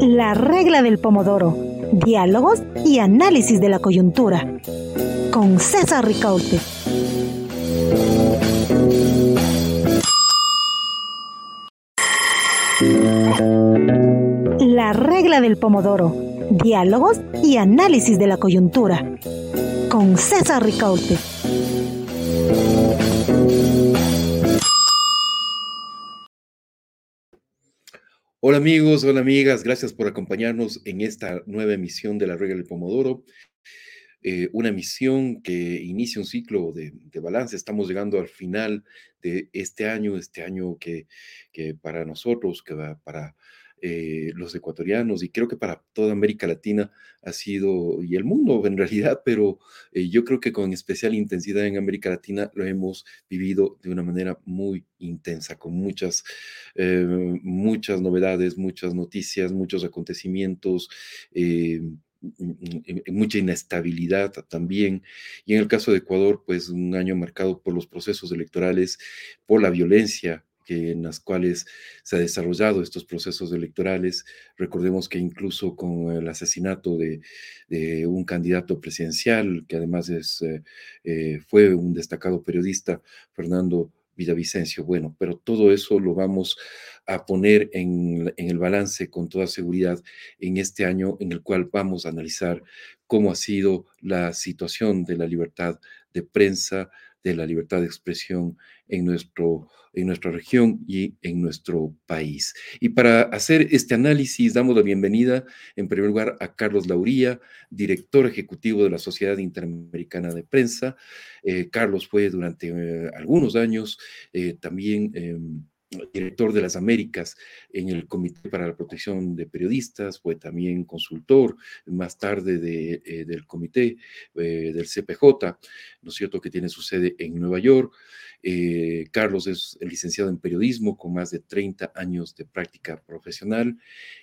La regla del pomodoro. Diálogos y análisis de la coyuntura. Con César Ricaute. La regla del pomodoro. Diálogos y análisis de la coyuntura. Con César Ricaute. Hola amigos, hola amigas, gracias por acompañarnos en esta nueva emisión de la Regla del Pomodoro. Eh, una emisión que inicia un ciclo de, balance. Estamos llegando al final de este año, este año que, que para nosotros, que va para eh, los ecuatorianos y creo que para toda América Latina ha sido, y el mundo en realidad, pero eh, yo creo que con especial intensidad en América Latina lo hemos vivido de una manera muy intensa, con muchas, eh, muchas novedades, muchas noticias, muchos acontecimientos mucha inestabilidad también. Y en el caso de Ecuador, pues un año marcado por los procesos electorales, por la violencia en las cuales se han desarrollado estos procesos electorales. Recordemos que incluso con el asesinato de, un candidato presidencial, que además es, eh, eh, fue un destacado periodista, Fernando Villavicencio. Bueno, pero todo eso lo vamos a poner en, el balance con toda seguridad en este año en el cual vamos a analizar cómo ha sido la situación de la libertad de prensa, de la libertad de expresión en, nuestro, en nuestra región y en nuestro país. Y para hacer este análisis, damos la bienvenida, en primer lugar, a Carlos Lauría, director ejecutivo de la Sociedad Interamericana de Prensa. Eh, Carlos fue durante eh, algunos años eh, también em, director de las Américas en el Comité para la Protección de Periodistas, fue también consultor más tarde de, del comité del CPJ, ¿no es cierto?, que tiene su sede en Nueva York. Eh, Carlos es licenciado en periodismo con más de 30 años de práctica profesional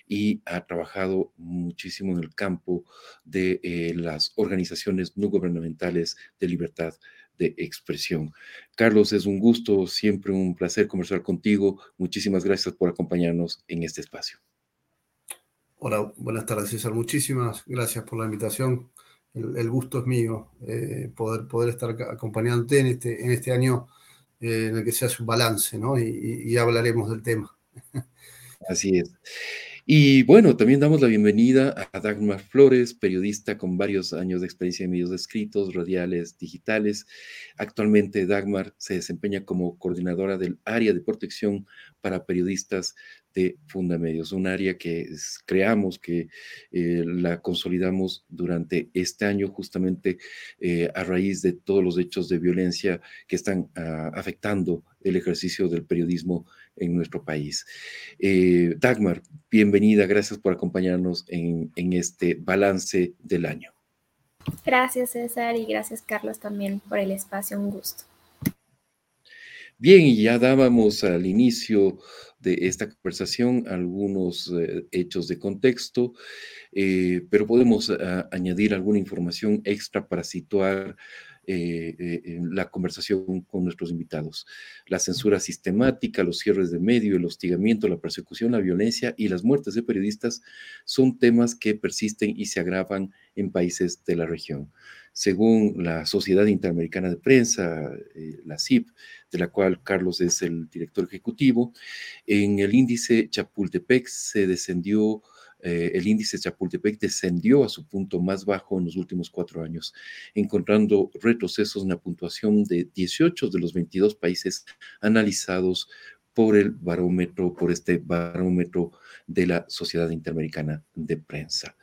y ha trabajado muchísimo en el campo de eh, las organizaciones no gubernamentales de libertad de expresión. Carlos, es un gusto, siempre un placer conversar contigo. Muchísimas gracias por acompañarnos en este espacio. Hola, buenas tardes César. Muchísimas gracias por la invitación. El, gusto es mío eh, poder, poder estar acompañándote en este, en este año eh, en el que se hace un balance, ¿no? Y, hablaremos del tema. Así es. Y bueno, también damos la bienvenida a Dagmar Flores, periodista con varios años de experiencia en medios escritos, radiales, digitales. Actualmente Dagmar se desempeña como coordinadora del área de protección para periodistas de Fundamedios, un área que creamos, que eh, la consolidamos durante este año justamente eh, a raíz de todos los hechos de violencia que están ah, afectando el ejercicio del periodismo en nuestro país. Eh, Dagmar, bienvenida, gracias por acompañarnos en, en este balance del año. Gracias César y gracias Carlos también por el espacio, un gusto. Bien, y ya dábamos al inicio de esta conversación algunos eh, hechos de contexto, eh, pero podemos ah, añadir alguna información extra para situar eh, la conversación con nuestros invitados. La censura sistemática, los cierres de medio, el hostigamiento, la persecución, la violencia y las muertes de periodistas son temas que persisten y se agravan en países de la región según la Sociedad Interamericana de Prensa, eh, la CIP, de la cual Carlos es el director ejecutivo, en el índice Chapultepec se descendió, eh, el índice Chapultepec descendió a su punto más bajo en los últimos cuatro años, encontrando retrocesos en la puntuación de 18 de los 22 países analizados por el barómetro, por este barómetro de la Sociedad Interamericana de Prensa.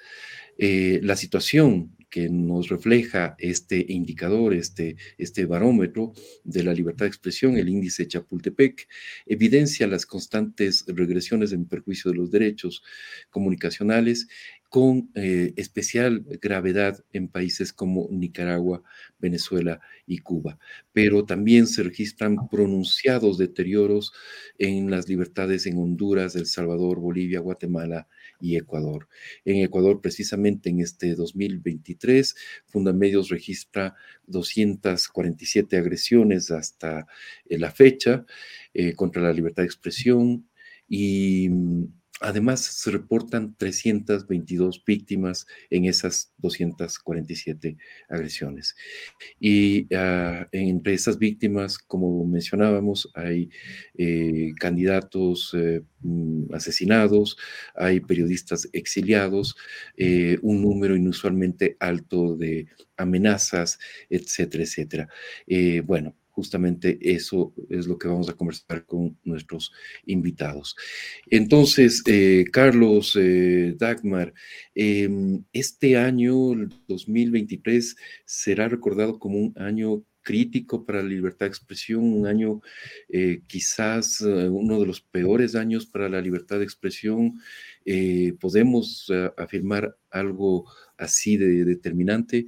Eh, la situación que nos refleja este indicador, este, este barómetro de la libertad de expresión, el índice Chapultepec, evidencia las constantes regresiones en perjuicio de los derechos comunicacionales con eh, especial gravedad en países como Nicaragua, Venezuela y Cuba. Pero también se registran pronunciados deterioros en las libertades en Honduras, El Salvador, Bolivia, Guatemala y Ecuador. En Ecuador, precisamente en este 2023, Fundamedios registra 247 agresiones hasta eh, la fecha eh, contra la libertad de expresión y mm, Además, se reportan 322 víctimas en esas 247 agresiones. Y uh, entre estas víctimas, como mencionábamos, hay eh, candidatos eh, mm, asesinados, hay periodistas exiliados, eh, un número inusualmente alto de amenazas, etcétera, etcétera. Bueno, justamente eso es lo que vamos a conversar con nuestros invitados. Entonces, eh, Carlos, eh, Dagmar, eh, este año, el 2023, será recordado como un año crítico para la libertad de expresión, un año eh, quizás uno de los peores años para la libertad de expresión. Podemos afirmar algo así de determinante.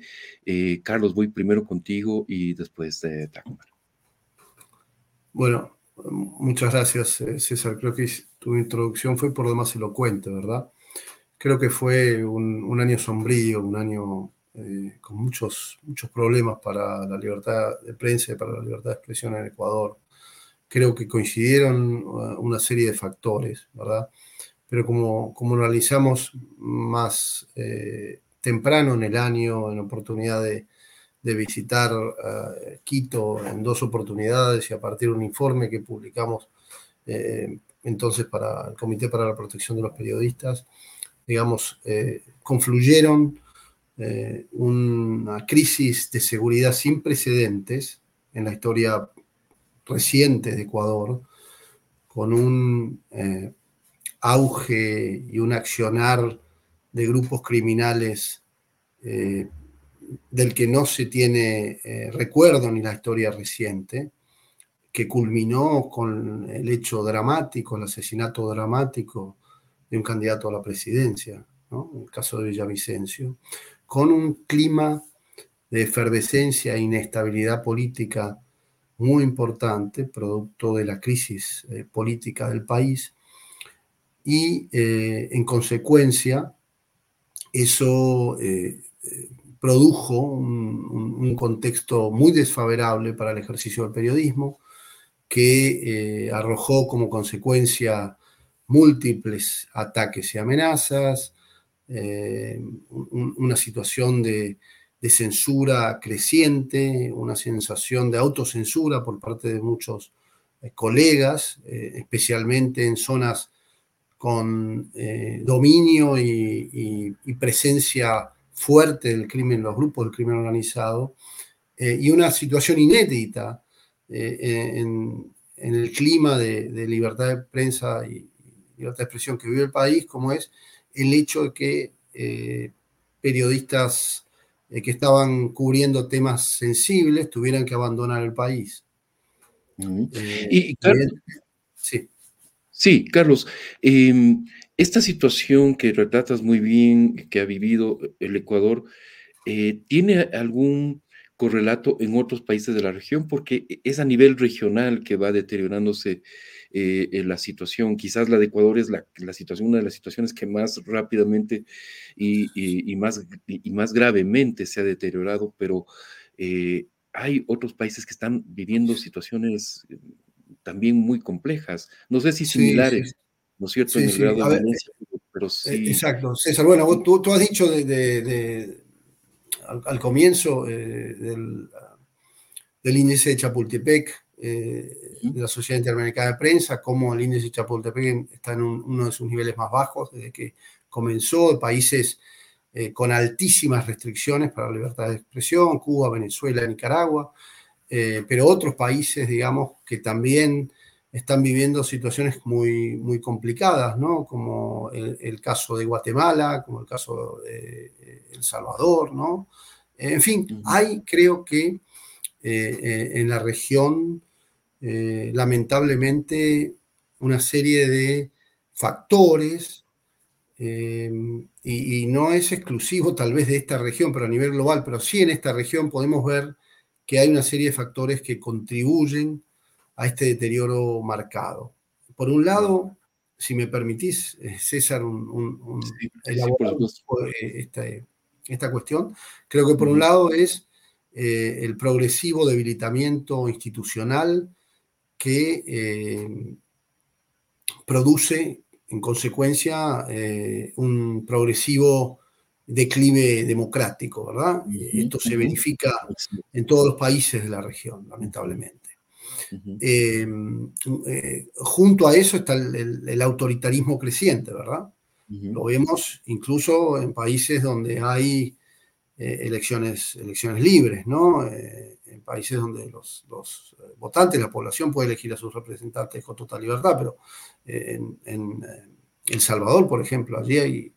Carlos, voy primero contigo y después de Dagmar. Bueno, muchas gracias, eh, César. Creo que tu introducción fue por demás elocuente, ¿verdad? Creo que fue un, un año sombrío, un año eh, con muchos, muchos problemas para la libertad de prensa y para la libertad de expresión en Ecuador. Creo que coincidieron uh, una serie de factores, ¿verdad? Pero como, como analizamos más eh, temprano en el año, en oportunidad de, de visitar uh, Quito en dos oportunidades y a partir de un informe que publicamos eh, entonces para el Comité para la Protección de los Periodistas, digamos, eh, confluyeron una crisis de seguridad sin precedentes en la historia reciente de Ecuador, con un auge y un accionar de grupos criminales del que no se tiene eh, recuerdo ni la historia reciente, que culminó con el hecho dramático, el asesinato dramático de un candidato a la presidencia, el caso de Villavicencio, con un clima de efervescencia e inestabilidad política muy importante, producto de la crisis eh, política del país, y eh, en consecuencia eso produjo un, contexto muy desfavorable para el ejercicio del periodismo, que arrojó como consecuencia múltiples ataques y amenazas, eh, un, una situación de, censura creciente, una sensación de autocensura por parte de muchos eh, colegas, eh, especialmente en zonas con eh, dominio y, presencia fuerte del crimen, los grupos del crimen organizado, eh, y una situación inédita en, en, el clima de, de libertad de prensa y libertad de expresión que vive el país, como es el hecho de que eh, periodistas eh, que estaban cubriendo temas sensibles tuvieran que abandonar el país. Uh -huh. eh, y, Carlos, sí. sí, Carlos, eh, esta situación que retratas muy bien, que ha vivido el Ecuador, eh, ¿tiene algún correlato en otros países de la región? Porque es a nivel regional que va deteriorándose eh, la situación. Quizás la de Ecuador es la, la, situación, una de las situaciones que más rápidamente y, y, y más, y, más gravemente se ha deteriorado, pero eh, hay otros países que están viviendo situaciones también muy complejas, no sé si similares, sí, sí. ¿No es cierto? Sí, en el grado de violencia, pero sí. Exacto, César, bueno, vos, tú, tú, has dicho de, de, de al, al, comienzo eh, del, del índice de Chapultepec, eh, de la Sociedad Interamericana de Prensa, como el índice de Chapultepec está en un, uno de sus niveles más bajos desde que comenzó, países eh, con altísimas restricciones para la libertad de expresión, Cuba, Venezuela, Nicaragua, pero otros países, digamos, que también están viviendo situaciones muy, muy complicadas, ¿no? Como el, el caso de Guatemala, como el caso de El Salvador, ¿no? En fin, hay, creo que en la región eh, lamentablemente una serie de factores eh, y, y, no es exclusivo tal vez de esta región, pero a nivel global, pero sí en esta región podemos ver que hay una serie de factores que contribuyen a este deterioro marcado. Por un lado, si me permitís, eh, César, un, un, un sí, elaborar sí, esta, esta, cuestión, creo que por un lado es eh, el progresivo debilitamiento institucional que eh, produce en consecuencia, un progresivo declive democrático, ¿verdad? Esto se verifica en todos los países de la región, lamentablemente. Junto a eso está el, autoritarismo creciente, ¿verdad? Lo vemos incluso en países donde hay elecciones, elecciones libres, ¿no? en países donde los, votantes, la población puede elegir a sus representantes con total libertad, pero en, El Salvador, por ejemplo, allí hay,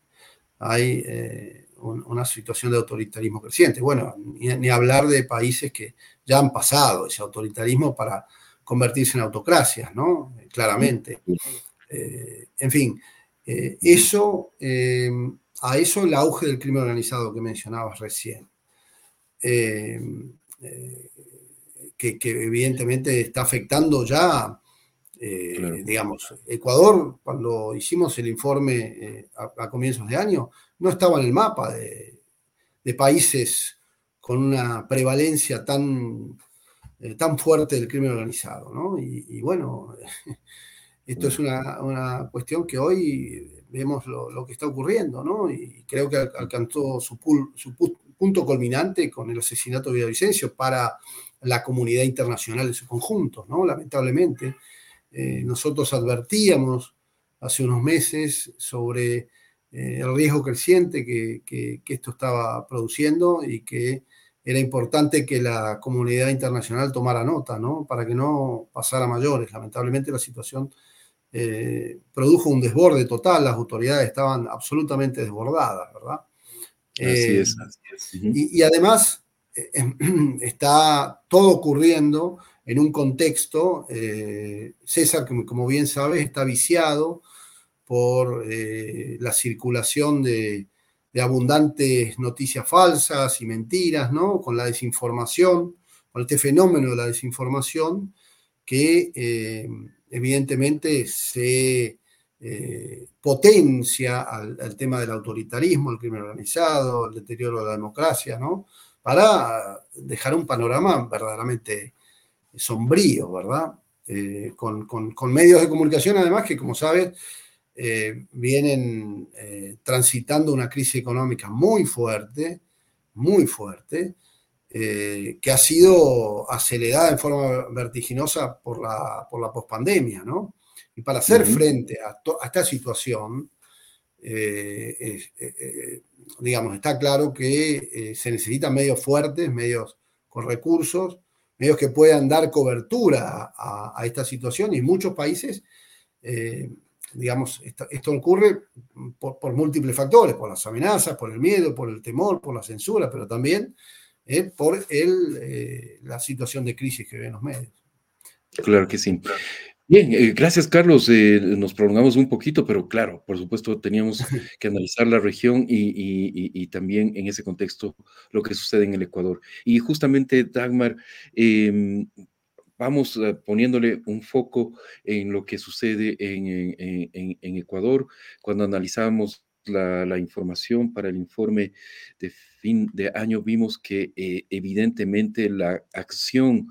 hay eh, una situación de autoritarismo creciente. Bueno, ni, hablar de países que ya han pasado ese autoritarismo para convertirse en autocracias, ¿no? Claramente. Eh, en fin, eh, eso, a eso el auge del crimen organizado que mencionabas recién. Que, que, evidentemente está afectando ya eh, digamos, Ecuador, cuando hicimos el informe eh, a, comienzos de año, no estaba en el mapa de, países con una prevalencia tan, eh, tan fuerte del crimen organizado. ¿no? Y, bueno, esto es una, cuestión que hoy vemos lo, que está ocurriendo, ¿no? y creo que alcanzó su, punto culminante con el asesinato de Villavicencio para la comunidad internacional en su conjunto, ¿no? lamentablemente. Eh, nosotros advertíamos hace unos meses sobre eh, el riesgo creciente que, esto estaba produciendo y que era importante que la comunidad internacional tomara nota, ¿no? Para que no pasara mayores. Lamentablemente la situación eh, produjo un desborde total, las autoridades estaban absolutamente desbordadas, ¿verdad? Así es, y, además está todo ocurriendo en un contexto, eh, César, como, como, bien sabes, está viciado por eh, la circulación de, abundantes noticias falsas y mentiras, ¿no? Con la desinformación, con este fenómeno de la desinformación que eh, evidentemente se potencia al, al, tema del autoritarismo, el crimen organizado, el deterioro de la democracia, ¿no? Para dejar un panorama verdaderamente sombrío, ¿verdad? Eh, con, medios de comunicación, además, que como sabes, eh, vienen eh, transitando una crisis económica muy fuerte, muy fuerte, que ha sido acelerada en forma vertiginosa por la, por la pospandemia, ¿no? Y para hacer frente a, esta situación, digamos, está claro que se necesitan medios fuertes, medios con recursos, medios que puedan dar cobertura a, esta situación y muchos países, eh, digamos, esto, ocurre por, múltiples factores, por las amenazas, por el miedo, por el temor, por la censura, pero también eh, por el, eh, la situación de crisis que ven los medios. Claro que sí. Bien, eh, gracias Carlos. Nos prolongamos un poquito, pero claro, por supuesto teníamos que analizar la región y, también en ese contexto lo que sucede en el Ecuador. Y justamente, Dagmar, em, vamos eh, poniéndole un foco en lo que sucede en, Ecuador. Cuando analizamos la, la, información para el informe de fin de año, vimos que evidentemente la acción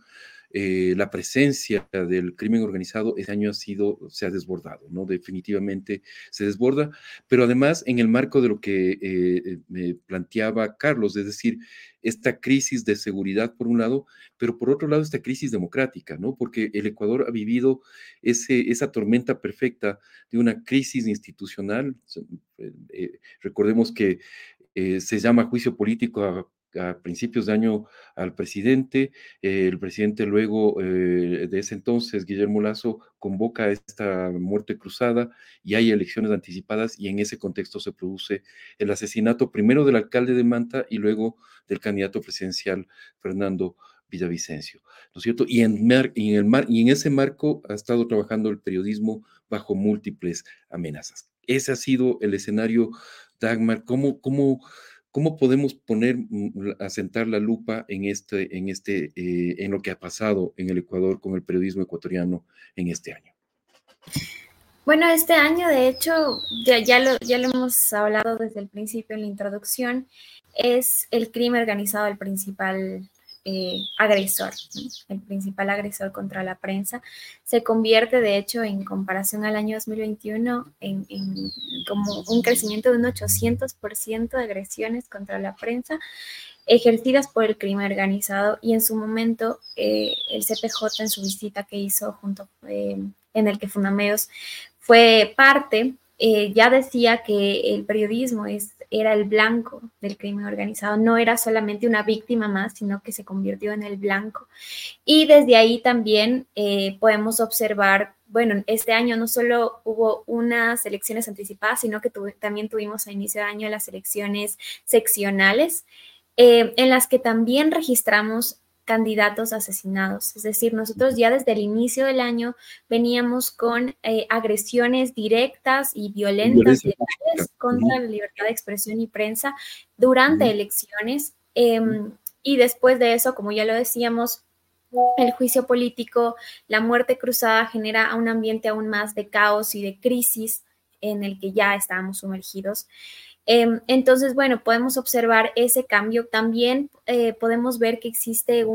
eh, la presencia del crimen organizado este año ha sido, se ha desbordado, ¿no? Definitivamente se desborda, pero además en el marco de lo que eh, eh, me planteaba Carlos, es decir, esta crisis de seguridad por un lado, pero por otro lado esta crisis democrática, ¿no? Porque el Ecuador ha vivido ese, esa tormenta perfecta de una crisis institucional. recordemos que se llama juicio político a a principios de año al presidente. Eh, el presidente luego eh, de ese entonces, Guillermo Lazo, convoca esta muerte cruzada y hay elecciones anticipadas y en ese contexto se produce el asesinato primero del alcalde de Manta y luego del candidato presidencial Fernando Villavicencio, ¿no es cierto? Y en, en, el mar, y en ese marco ha estado trabajando el periodismo bajo múltiples amenazas. Ese ha sido el escenario, Dagmar. ¿Cómo, cómo ¿Cómo podemos poner, mm, asentar la lupa en, este, en, este, eh, en lo que ha pasado en el Ecuador con el periodismo ecuatoriano en este año? Bueno, este año, de hecho, ya, ya, lo, ya lo hemos hablado desde el principio en la introducción, es el crimen organizado el principal eh, agresor, el principal agresor contra la prensa, se convierte de hecho en comparación al año 2021 en, como un crecimiento de un 800% de agresiones contra la prensa ejercidas por el crimen organizado. Y en su momento eh, el CPJ en su visita que hizo junto eh, en el que Fundamedios fue parte, ya decía que el periodismo es era el blanco del crimen organizado, no era solamente una víctima más, sino que se convirtió en el blanco. Y desde ahí también eh, podemos observar, bueno, este año no solo hubo unas elecciones anticipadas, sino que también tuvimos a inicio de año las elecciones seccionales, eh, en las que también registramos candidatos asesinados. Es decir, nosotros ya desde el inicio del año veníamos con eh, agresiones directas y violentas contra la libertad de expresión y prensa durante elecciones. Em, y después de eso, como ya lo decíamos, el juicio político, la muerte cruzada genera un ambiente aún más de caos y de crisis en el que ya estábamos sumergidos. Em, entonces, bueno, podemos observar ese cambio. También eh, podemos ver que existe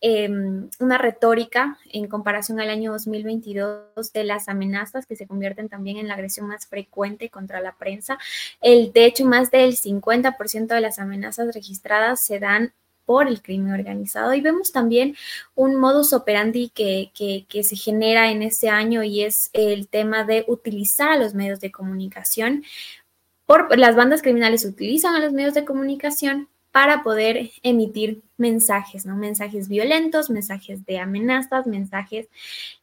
em, una retórica en comparación al año 2022 de las amenazas que se convierten también en la agresión más frecuente contra la prensa. El, de hecho, más del 50% de las amenazas registradas se dan por el crimen organizado. Y vemos también un modus operandi que, se genera en ese año y es el tema de utilizar a los medios de comunicación las bandas criminales utilizan a los medios de comunicación para poder emitir mensajes, ¿no? Mensajes violentos, mensajes de amenazas, mensajes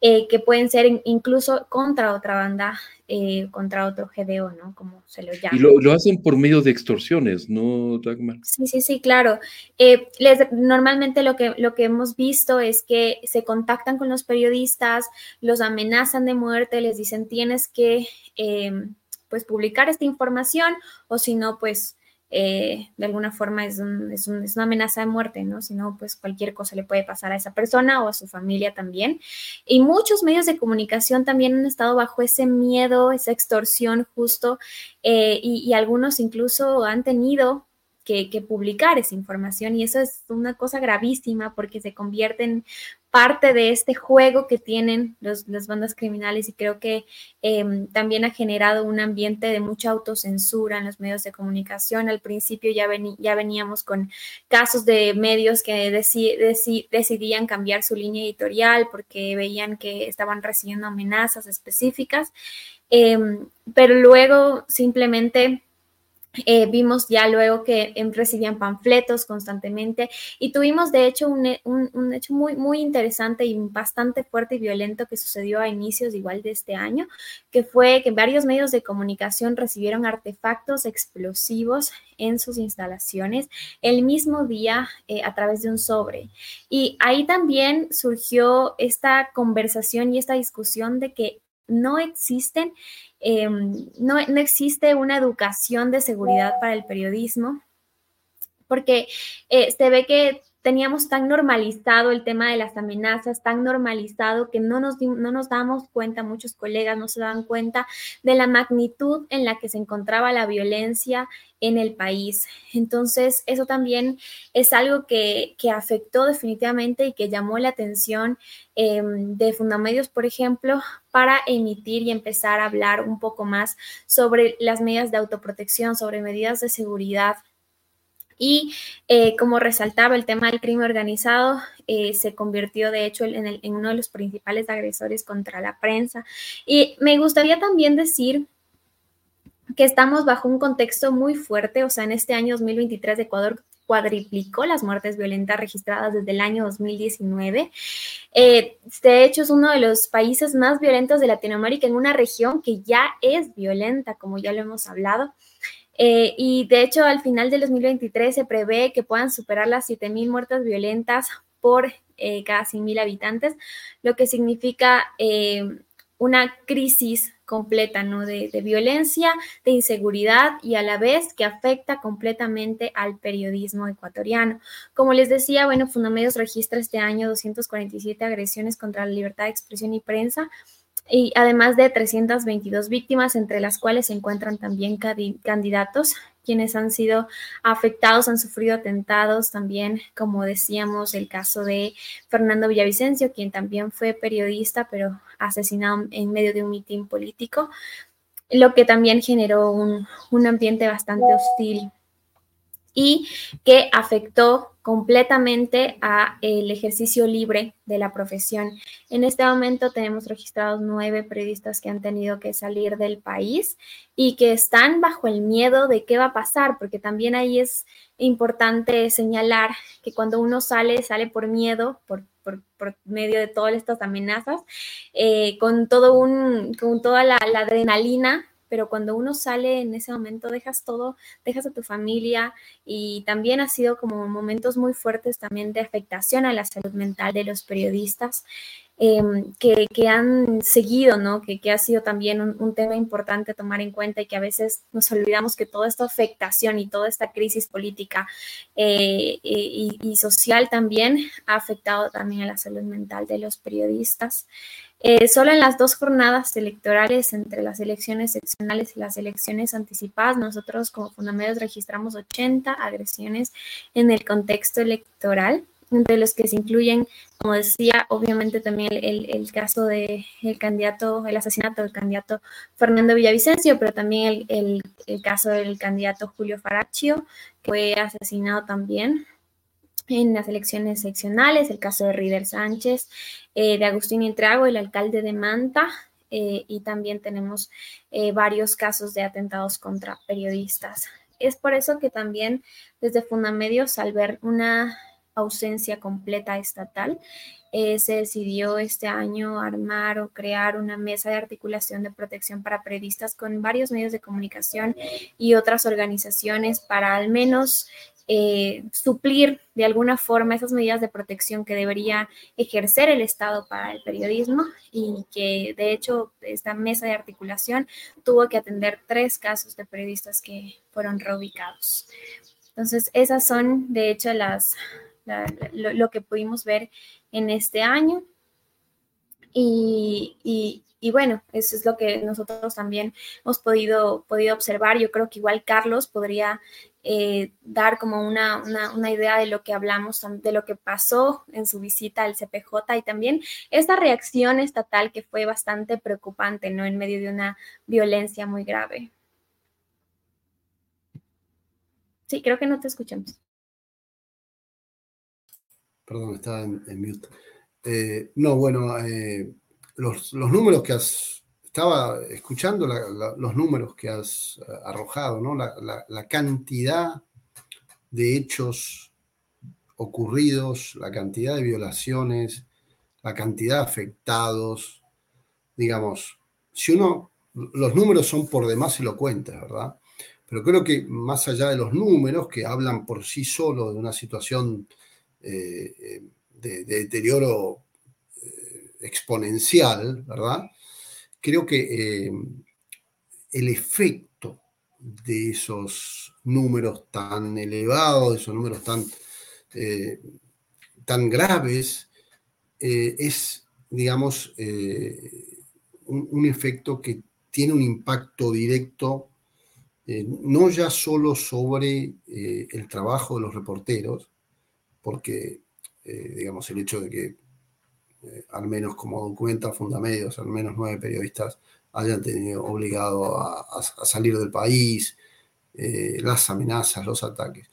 eh, que pueden ser incluso contra otra banda, eh, contra otro GDO, ¿no? Como se lo llama. Y lo, hacen por medio de extorsiones, ¿no, Dagmar? Sí, sí, sí, claro. Eh, normalmente lo que, lo que hemos visto es que se contactan con los periodistas, los amenazan de muerte, les dicen tienes que pues publicar esta información o si no, pues eh, de alguna forma es, es, una amenaza de muerte, ¿no? Si no, pues cualquier cosa le puede pasar a esa persona o a su familia también. Y muchos medios de comunicación también han estado bajo ese miedo, esa extorsión justo, eh, y, y algunos incluso han tenido que, publicar esa información y eso es una cosa gravísima porque se convierte en parte de este juego que tienen las bandas criminales y creo que em, también ha generado un ambiente de mucha autocensura en los medios de comunicación. Al principio ya, ya veníamos con casos de medios que decidían cambiar su línea editorial porque veían que estaban recibiendo amenazas específicas, em, pero luego simplemente eh, vimos ya luego que em, recibían panfletos constantemente y tuvimos de hecho un, hecho muy, muy interesante y bastante fuerte y violento que sucedió a inicios igual de este año, que fue que varios medios de comunicación recibieron artefactos explosivos en sus instalaciones el mismo día eh, a través de un sobre. Y ahí también surgió esta conversación y esta discusión de que no existen Em, no, existe una educación de seguridad para el periodismo, porque eh, se ve que teníamos tan normalizado el tema de las amenazas, tan normalizado que no nos, no nos damos cuenta, muchos colegas no se dan cuenta de la magnitud en la que se encontraba la violencia en el país. Entonces, eso también es algo que, afectó definitivamente y que llamó la atención em, de Fundamedios, por ejemplo, para emitir y empezar a hablar un poco más sobre las medidas de autoprotección, sobre medidas de seguridad y eh, como resaltaba el tema del crimen organizado, eh, se convirtió de hecho en, uno de los principales agresores contra la prensa. Y me gustaría también decir que estamos bajo un contexto muy fuerte, o sea, en este año 2023 Ecuador cuadriplicó las muertes violentas registradas desde el año 2019. Eh, de hecho, es uno de los países más violentos de Latinoamérica en una región que ya es violenta, como ya lo hemos hablado. Eh, y de hecho, al final del 2023 se prevé que puedan superar las 7.000 muertes violentas por eh, cada 100.000 habitantes, lo que significa eh, una crisis completa ¿no? De, violencia, de inseguridad y a la vez que afecta completamente al periodismo ecuatoriano. Como les decía, bueno, Fundamedios registra este año 247 agresiones contra la libertad de expresión y prensa, y además de 322 víctimas, entre las cuales se encuentran también candidatos quienes han sido afectados, han sufrido atentados también, como decíamos, el caso de Fernando Villavicencio, quien también fue periodista, pero asesinado en medio de un mitin político, lo que también generó un, un ambiente bastante hostil y que afectó completamente a el ejercicio libre de la profesión. En este momento tenemos registrados nueve periodistas que han tenido que salir del país y que están bajo el miedo de qué va a pasar, porque también ahí es importante señalar que cuando uno sale, sale por miedo, por, medio de todas estas amenazas, eh, con todo un, con toda la adrenalina pero cuando uno sale en ese momento dejas todo, dejas a tu familia y también ha sido como momentos muy fuertes también de afectación a la salud mental de los periodistas em, que, han seguido, ¿no? Que, ha sido también un, tema importante tomar en cuenta y que a veces nos olvidamos que toda esta afectación y toda esta crisis política eh, y, social también ha afectado también a la salud mental de los periodistas. Eh, solo en las dos jornadas electorales, entre las elecciones seccionales y las elecciones anticipadas, nosotros como Fundamedios registramos 80 agresiones en el contexto electoral, entre los que se incluyen, como decía, obviamente también el, caso del candidato, el asesinato del candidato Fernando Villavicencio, pero también el, el caso del candidato Julio Faraccio, que fue asesinado también en las elecciones seccionales, el caso de Rider Sánchez, eh, de Agustín Intrago, el alcalde de Manta, eh, y también tenemos eh, varios casos de atentados contra periodistas. Es por eso que también desde Fundamedios, al ver una ausencia completa estatal, se decidió este año armar o crear una mesa de articulación de protección para periodistas con varios medios de comunicación y otras organizaciones para al menos eh, suplir de alguna forma esas medidas de protección que debería ejercer el Estado para el periodismo y que de hecho esta mesa de articulación tuvo que atender tres casos de periodistas que fueron reubicados. Entonces, esas son de hecho las, lo, que pudimos ver en este año. Y, y bueno, eso es lo que nosotros también hemos podido, podido observar. Yo creo que igual Carlos podría eh, dar como una, idea de lo que hablamos, de lo que pasó en su visita al CPJ y también esta reacción estatal que fue bastante preocupante, ¿no? En medio de una violencia muy grave. Sí, creo que no te escuchamos. Perdón, estaba en, mute. Eh, no, bueno, eh, los, números que has, estaba escuchando los números que has eh, arrojado, ¿no? La, cantidad de hechos ocurridos, la cantidad de violaciones, la cantidad de afectados, digamos, si uno, los números son por demás elocuentes, ¿verdad? Pero creo que más allá de los números que hablan por sí solo de una situación eh, eh, de, de, deterioro exponencial, ¿verdad? Creo que eh, el efecto de esos números tan elevados, de esos números tan, eh, tan graves, eh, es, digamos, un, efecto que tiene un impacto directo, no ya solo sobre el trabajo de los reporteros, porque, digamos, el hecho de que eh, al menos como documenta Fundamedios, al menos nueve periodistas hayan tenido obligado a, salir del país, eh, las amenazas, los ataques.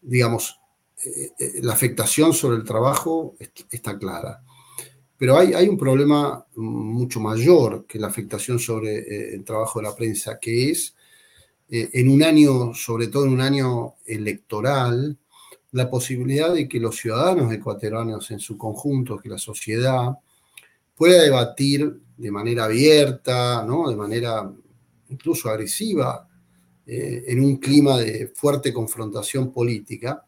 Digamos, eh, la afectación sobre el trabajo está clara. Pero hay, hay, un problema mucho mayor que la afectación sobre el trabajo de la prensa, que es en un año, sobre todo en un año electoral, la posibilidad de que los ciudadanos ecuatorianos en su conjunto, que la sociedad, pueda debatir de manera abierta, ¿no? de manera incluso agresiva, eh, en un clima de fuerte confrontación política,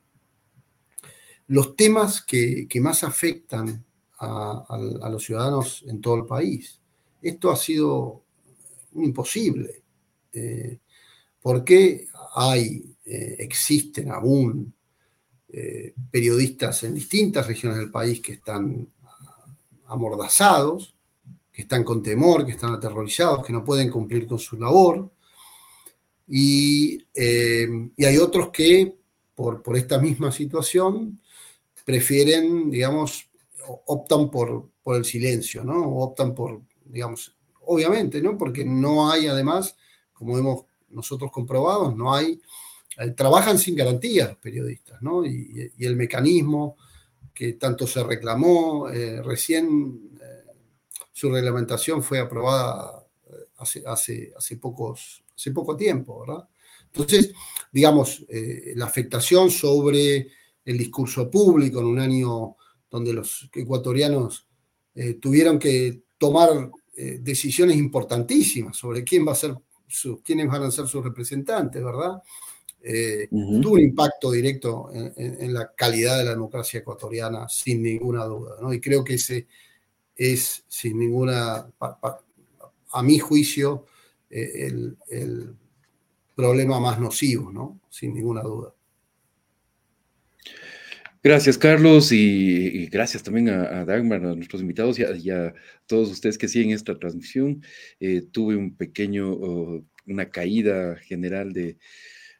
los temas que, más afectan a, los ciudadanos en todo el país. Esto ha sido imposible. Eh, porque hay, eh, existen aún eh, periodistas en distintas regiones del país que están amordazados, que están con temor, que están aterrorizados, que no pueden cumplir con su labor. Y, y hay otros que, por, por esta misma situación, prefieren, digamos, optan por, por el silencio, ¿no? optan por, digamos, obviamente, ¿no? Porque no hay, además, como hemos nosotros comprobado, no hay, eh, trabajan sin garantías los periodistas, ¿no? Y, el mecanismo que tanto se reclamó, eh, recién eh, su reglamentación fue aprobada hace, hace, hace, pocos, hace poco tiempo, ¿verdad? Entonces, digamos, la afectación sobre el discurso público en un año donde los ecuatorianos tuvieron que tomar eh, decisiones importantísimas sobre quién va a ser quiénes van a ser sus representantes, ¿verdad? Eh, tuvo un impacto directo en, la calidad de la democracia ecuatoriana, sin ninguna duda, ¿no? Y creo que ese es, sin ninguna, a mi juicio, eh, el, el, problema más nocivo, ¿no? Sin ninguna duda. Gracias, Carlos, y, gracias también a, Dagmar, a nuestros invitados y a, todos ustedes que siguen esta transmisión. Eh, tuve un pequeño, una caída general de,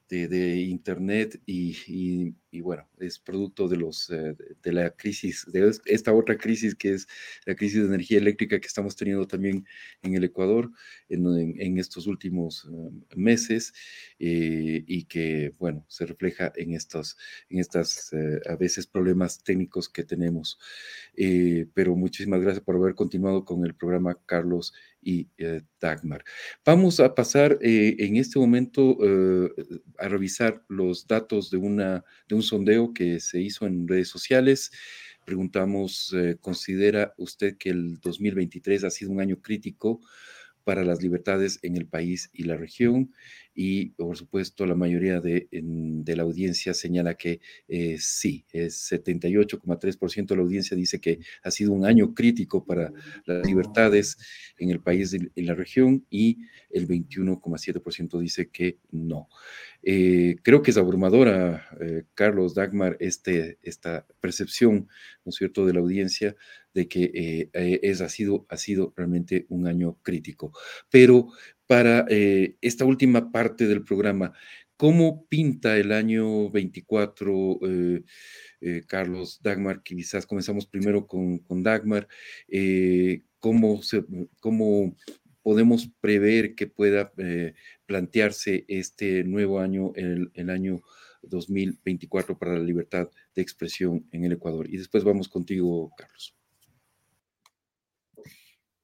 de, Internet y, bueno, es producto de, los, eh, de la crisis, de esta otra crisis que es la crisis de energía eléctrica que estamos teniendo también en el Ecuador en, estos últimos eh, meses eh, y que, bueno, se refleja en estos, en estas, a veces, problemas técnicos que tenemos. pero muchísimas gracias por haber continuado con el programa, Carlos y Dagmar. Vamos a pasar en este momento a revisar los datos de, una, de un sondeo que se hizo en redes sociales. Preguntamos, eh, ¿considera usted que el 2023 ha sido un año crítico para las libertades en el país y la región? y por supuesto la mayoría de, la audiencia señala que eh, sí, es 78,3% de la audiencia dice que ha sido un año crítico para las libertades en el país y en la región y el 21,7% dice que no. Eh, creo que es abrumadora, eh, Carlos Dagmar, este, esta percepción, ¿no es cierto?, de la audiencia de que es, ha, sido, ha sido realmente un año crítico. Pero para eh, esta última parte del programa. ¿Cómo pinta el año 24, eh, eh, Carlos Dagmar? Quizás comenzamos primero con, Dagmar. ¿cómo, ¿Cómo podemos prever que pueda plantearse este nuevo año, el, el año 2024 para la libertad de expresión en el Ecuador? Y después vamos contigo, Carlos.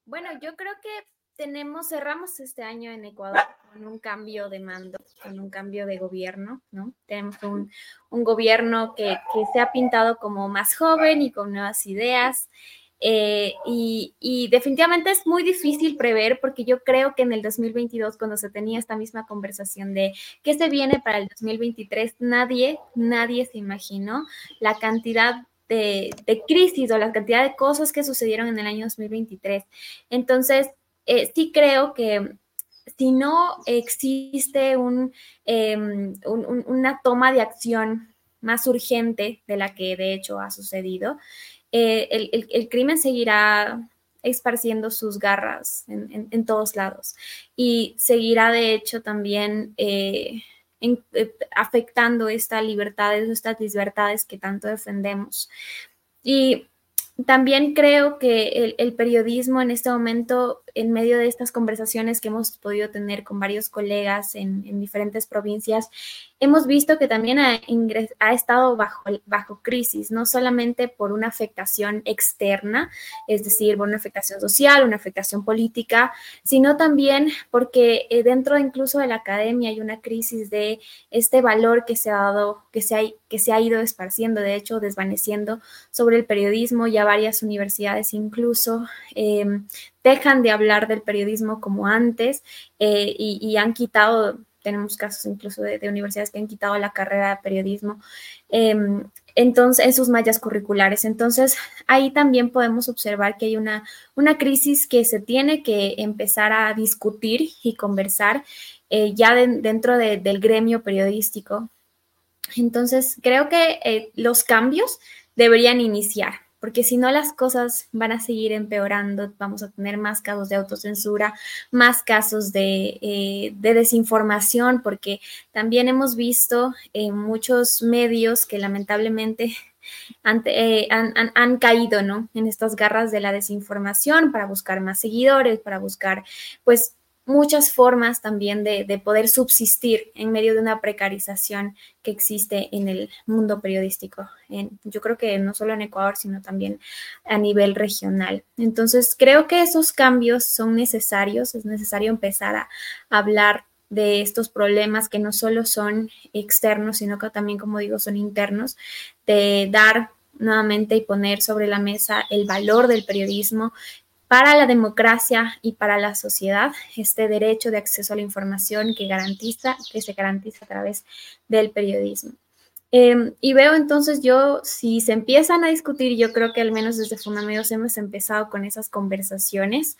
Bueno, yo creo que tenemos, cerramos este año en Ecuador con un cambio de mando, con un cambio de gobierno, ¿no? Tenemos un, gobierno que, se ha pintado como más joven y con nuevas ideas. Eh, y, definitivamente es muy difícil prever porque yo creo que en el 2022, cuando se tenía esta misma conversación de qué se viene para el 2023, nadie, nadie se imaginó la cantidad de, de, crisis o la cantidad de cosas que sucedieron en el año 2023. Entonces, eh, sí creo que si no existe em, una toma de acción más urgente de la que de hecho ha sucedido, eh, el, crimen seguirá esparciendo sus garras en, todos lados y seguirá de hecho también eh, afectando estas libertades, estas libertades que tanto defendemos. Y también creo que el, periodismo en este momento, en medio de estas conversaciones que hemos podido tener con varios colegas en, en diferentes provincias, hemos visto que también ha, ha estado bajo, bajo crisis, no solamente por una afectación externa, es decir, por una afectación social, una afectación política, sino también porque eh, dentro incluso de la academia hay una crisis de este valor que se ha dado, que se ha, que se ha ido esparciendo, de hecho, desvaneciendo sobre el periodismo. Ya varias universidades incluso em, dejan de hablar del periodismo como antes eh, y han quitado tenemos casos incluso de, universidades que han quitado la carrera de periodismo em, entonces, en sus mallas curriculares. Entonces, ahí también podemos observar que hay una, una crisis que se tiene que empezar a discutir y conversar eh, ya dentro del gremio periodístico. Entonces, creo que eh, los cambios deberían iniciar porque si no las cosas van a seguir empeorando, vamos a tener más casos de autocensura, más casos de, eh, desinformación, porque también hemos visto en muchos medios que lamentablemente eh, han, han, caído ¿no? en estas garras de la desinformación para buscar más seguidores, para buscar pues muchas formas también de, poder subsistir en medio de una precarización que existe en el mundo periodístico. Yo creo que no solo en Ecuador, sino también a nivel regional. Entonces, creo que esos cambios son necesarios, es necesario empezar a hablar de estos problemas que no solo son externos, sino que también, como digo, son internos, de dar nuevamente y poner sobre la mesa el valor del periodismo, para la democracia y para la sociedad este derecho de acceso a la información que garantiza, que se garantiza a través del periodismo. Em, y veo entonces yo, si se empiezan a discutir, yo creo que al menos desde Fundamentos hemos empezado con esas conversaciones,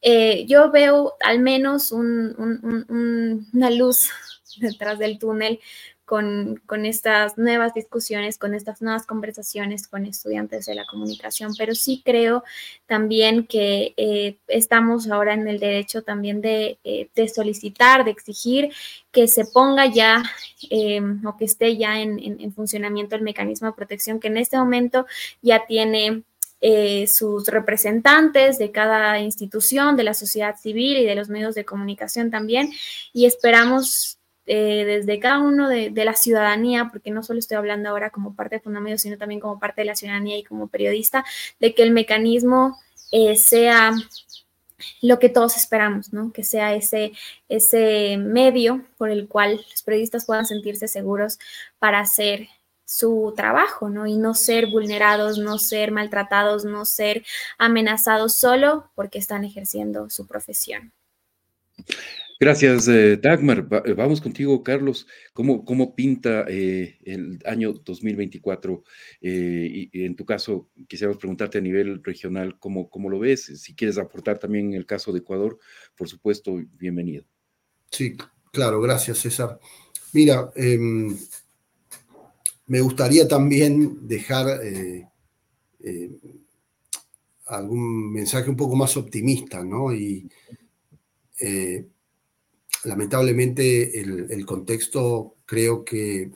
eh, yo veo al menos una luz detrás del túnel con, estas nuevas discusiones, con estas nuevas conversaciones con estudiantes de la comunicación, pero sí creo también que eh, estamos ahora en el derecho también de, eh, solicitar, de exigir que se ponga ya eh, o que esté ya en, funcionamiento el mecanismo de protección que en este momento ya tiene sus representantes de cada institución, de la sociedad civil y de los medios de comunicación también. Y esperamos eh, desde cada uno de, la ciudadanía, porque no solo estoy hablando ahora como parte de Fundamentos, sino también como parte de la ciudadanía y como periodista, de que el mecanismo eh, sea lo que todos esperamos, ¿no? Que sea ese, ese medio por el cual los periodistas puedan sentirse seguros para hacer su trabajo, ¿no? Y no ser vulnerados, no ser maltratados, no ser amenazados solo porque están ejerciendo su profesión. Gracias, eh, Dagmar. Eh, vamos contigo, Carlos. ¿Cómo, cómo pinta eh, el año 2024? y, en tu caso, quisiéramos preguntarte a nivel regional, ¿cómo, ¿cómo lo ves? Si quieres aportar también en el caso de Ecuador, por supuesto, bienvenido. Sí, claro, gracias, César. Mira, em, me gustaría también dejar algún mensaje un poco más optimista, ¿no? Y lamentablemente el, contexto creo que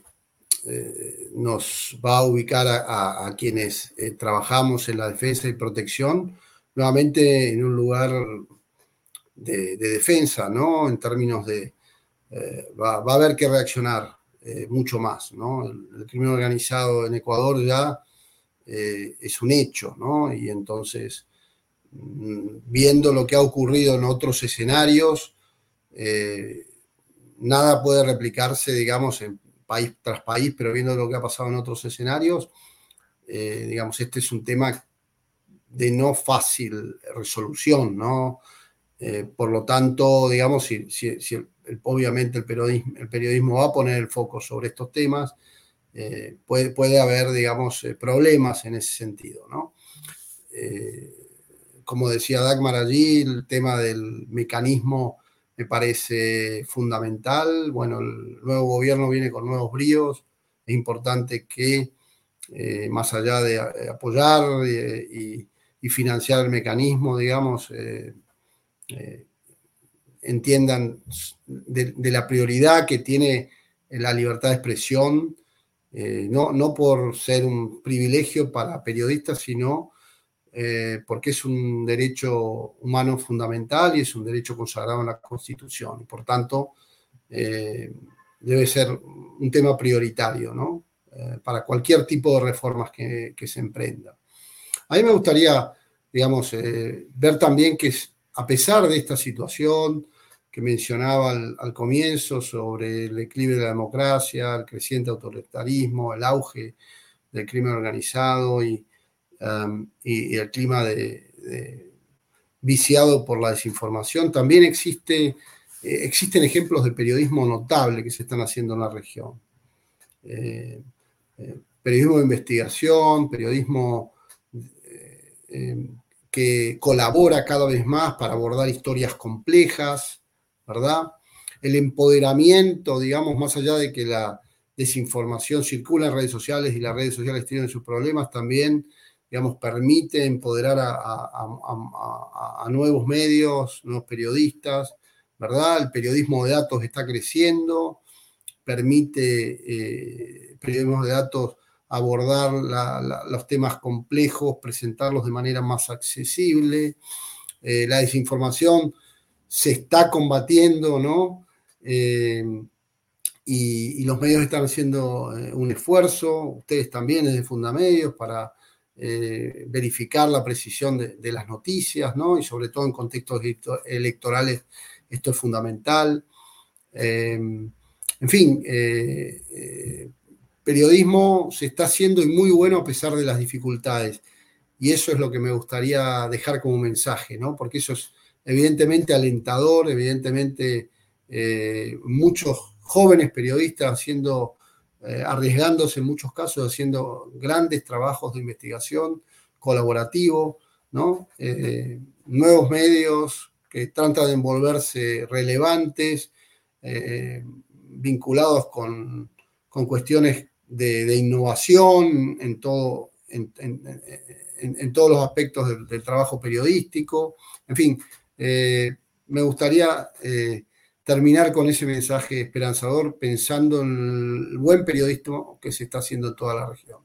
eh, nos va a ubicar a, quienes eh, trabajamos en la defensa y protección nuevamente en un lugar de, defensa, ¿no? En términos de, eh, va, a haber que reaccionar mucho más, ¿no? El, crimen organizado en Ecuador ya es un hecho, ¿no? Y entonces, mm, viendo lo que ha ocurrido en otros escenarios, eh, nada puede replicarse, digamos, en país tras país, pero viendo lo que ha pasado en otros escenarios, eh, digamos, este es un tema de no fácil resolución, ¿no? Eh, por lo tanto, digamos, si, obviamente el periodismo, el periodismo, va a poner el foco sobre estos temas, puede, puede, haber, digamos, problemas en ese sentido, ¿no? como decía Dagmar allí, el tema del mecanismo me parece fundamental. Bueno, el nuevo gobierno viene con nuevos bríos. Es importante que, eh, más allá de apoyar y, financiar el mecanismo, digamos, eh, eh, entiendan de, la prioridad que tiene la libertad de expresión, no, no por ser un privilegio para periodistas, sino eh, porque es un derecho humano fundamental y es un derecho consagrado en la Constitución. Por tanto, eh, debe ser un tema prioritario ¿no? Eh, para cualquier tipo de reformas que, se emprenda. A mí me gustaría, digamos, ver también que a pesar de esta situación que mencionaba al, comienzo sobre el equilibrio de la democracia, el creciente autoritarismo, el auge del crimen organizado y, Um, y, el clima de, viciado por la desinformación. También existe, eh, existen ejemplos de periodismo notable que se están haciendo en la región. Eh, eh, periodismo de investigación, periodismo que colabora cada vez más para abordar historias complejas, ¿verdad? El empoderamiento, digamos, más allá de que la desinformación circula en redes sociales y las redes sociales tienen sus problemas, también digamos, permite empoderar a, nuevos medios, nuevos periodistas, ¿verdad? El periodismo de datos está creciendo, permite eh, periodismo de datos abordar los temas complejos, presentarlos de manera más accesible. Eh, la desinformación se está combatiendo, ¿no? Eh, y, los medios están haciendo eh, un esfuerzo, ustedes también desde Fundamedios, para verificar la precisión de, las noticias, ¿no? Y sobre todo en contextos electorales esto es fundamental. en fin, periodismo se está haciendo y muy bueno a pesar de las dificultades. Y eso es lo que me gustaría dejar como mensaje, ¿no? Porque eso es evidentemente alentador, evidentemente eh, muchos jóvenes periodistas haciendo, eh, arriesgándose en muchos casos, haciendo grandes trabajos de investigación colaborativo. Eh, nuevos medios que tratan de envolverse relevantes, vinculados con, con cuestiones de, innovación en, todo, en, todos los aspectos del, trabajo periodístico. En fin, eh, me gustaría eh, terminar con ese mensaje esperanzador pensando en el buen periodismo que se está haciendo en toda la región.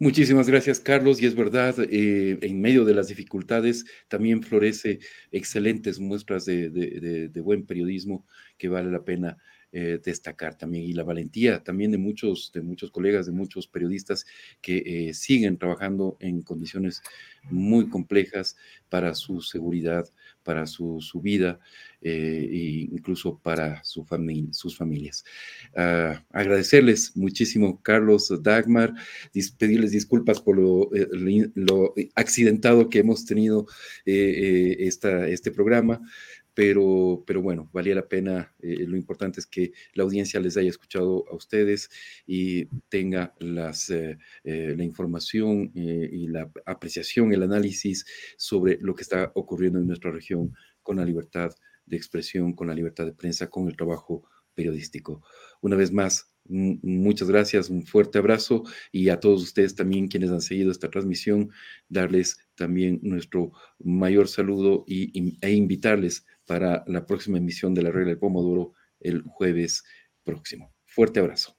Muchísimas gracias, Carlos. Y es verdad, eh, en medio de las dificultades también florece excelentes muestras de, buen periodismo que vale la pena eh, destacar también y la valentía también de muchos, de muchos colegas, de muchos periodistas que eh, siguen trabajando en condiciones muy complejas para su seguridad, para su, vida eh, e incluso para su sus familias. Ah, agradecerles muchísimo, Carlos Dagmar, pedirles disculpas por lo, accidentado que hemos tenido esta, este programa pero, pero bueno, valía la pena. Eh, lo importante es que la audiencia les haya escuchado a ustedes y tenga las, eh, eh, la información y la apreciación, el análisis sobre lo que está ocurriendo en nuestra región con la libertad de expresión, con la libertad de prensa, con el trabajo periodístico. Una vez más, muchas gracias, un fuerte abrazo y a todos ustedes también quienes han seguido esta transmisión, darles también nuestro mayor saludo y, e invitarles para la próxima emisión de la regla del Pomodoro el jueves próximo. Fuerte abrazo.